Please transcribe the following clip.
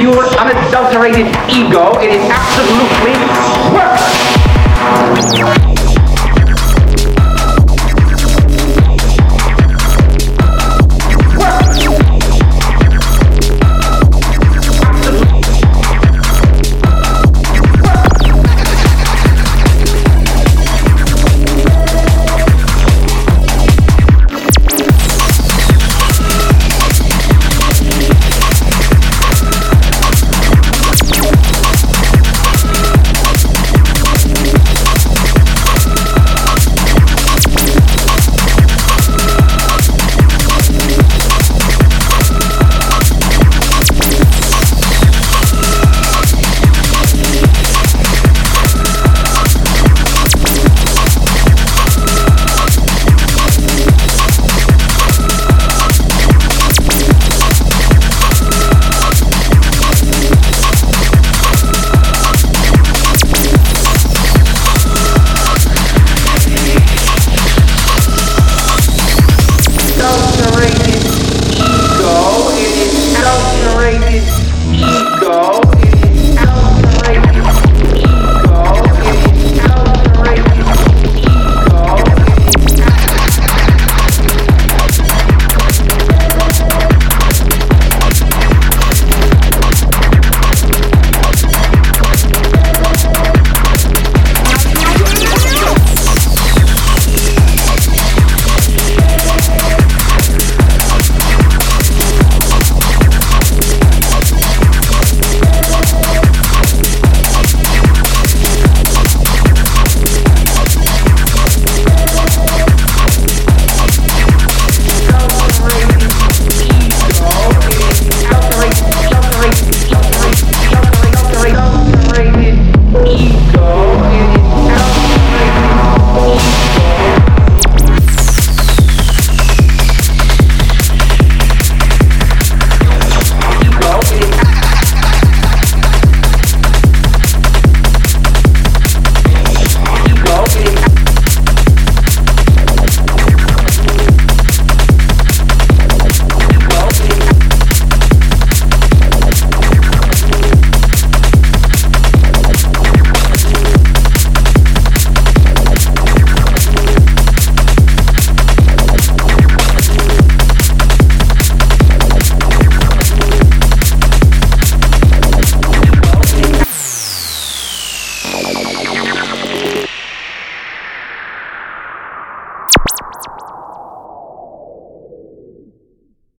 Your pure, unadulterated ego. It is absolutely worthless.